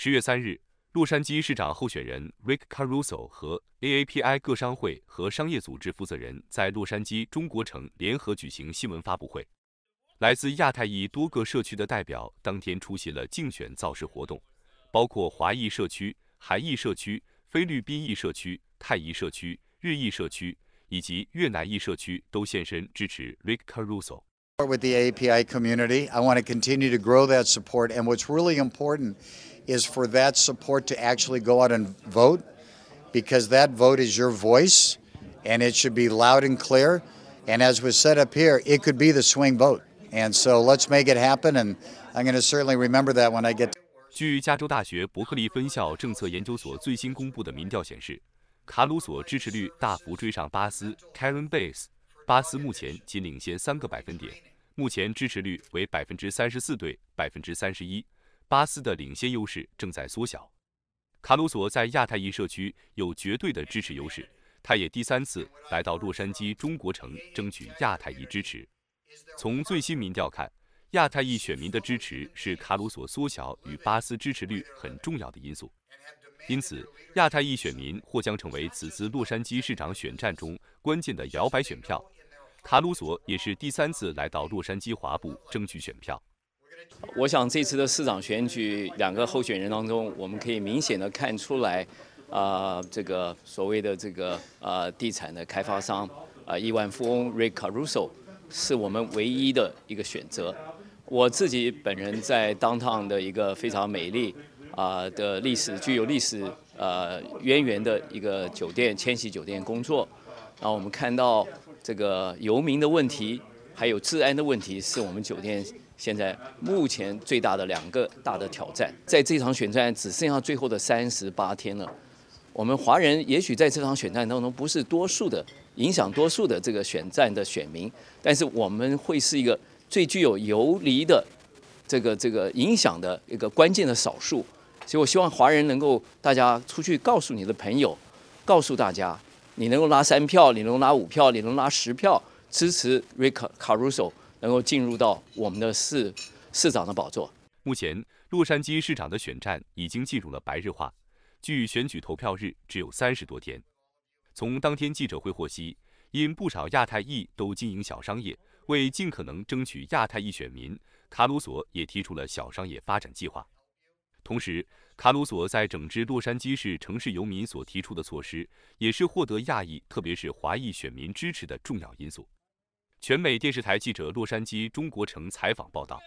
十月三日，洛杉矶市长候选人 Rick Caruso 和 AAPI 各商会和商业组织负责人在洛杉矶中国城联合举行新闻发布会。来自亚太裔多个社区的代表当天出席了竞选造势活动，包括华裔社区、韩裔社区、菲律宾裔社区、泰裔社区、日裔社区以及越南裔社区都现身支持 Rick Caruso。With the API community, I want to continue to grow that support. And what's really important is for that support to actually go out and vote because that vote is your voice and it should be loud and clear. And as was said up here, it could be the swing vote. And so let's make it happen. And I'm going to certainly remember that when I get. 据加州大学伯克利分校政策研究所最新公布的民调显示，卡鲁索支持率大幅追上巴斯 （Karen Bass）。巴斯目前仅领先三个百分点，目前支持率为百分之三十四对百分之三十一。 巴斯的领先优势正在缩小。卡鲁索在亚太裔社区有绝对的支持优势，他也第三次来到洛杉矶中国城争取亚太裔支持。从最新民调看，亚太裔选民的支持是卡鲁索缩小与巴斯支持率很重要的因素。因此，亚太裔选民或将成为此次洛杉矶市长选战中关键的摇摆选票。卡鲁索也是第三次来到洛杉矶华埠争取选票。我想这次的市长选举，两个候选人当中，我们可以明显的看出来，啊，这个所谓的这个呃地产的开发商啊亿万富翁 Rick Caruso 是我们唯一的一个选择。我自己本人在 Downtown 的一个非常美丽啊的历史具有历史呃渊源的一个酒店千禧酒店工作，然后我们看到。这个游民的问题，还有治安的问题，是我们酒店现在目前最大的两个大的挑战。在这场选战只剩下最后的三十八天了，我们华人也许在这场选战当中不是多数的影响多数的这个选战的选民，但是我们会是一个最具有游离的这个这个影响的一个关键的少数。所以我希望华人能够大家出去告诉你的朋友，告诉大家。你能够拿三票，你能拿五票，你能拿十票支持 Rick Caruso 能够进入到我们的市市长的宝座。目前，洛杉矶市长的选战已经进入了白热化，距选举投票日只有三十多天。从当天记者会获悉，因不少亚太裔都经营小商业，为尽可能争取亚太裔选民，卡鲁索也提出了小商业发展计划。同时，卡鲁索在整治洛杉矶市城市游民所提出的措施，也是获得亚裔，特别是华裔选民支持的重要因素。全美电视台记者洛杉矶中国城采访报道。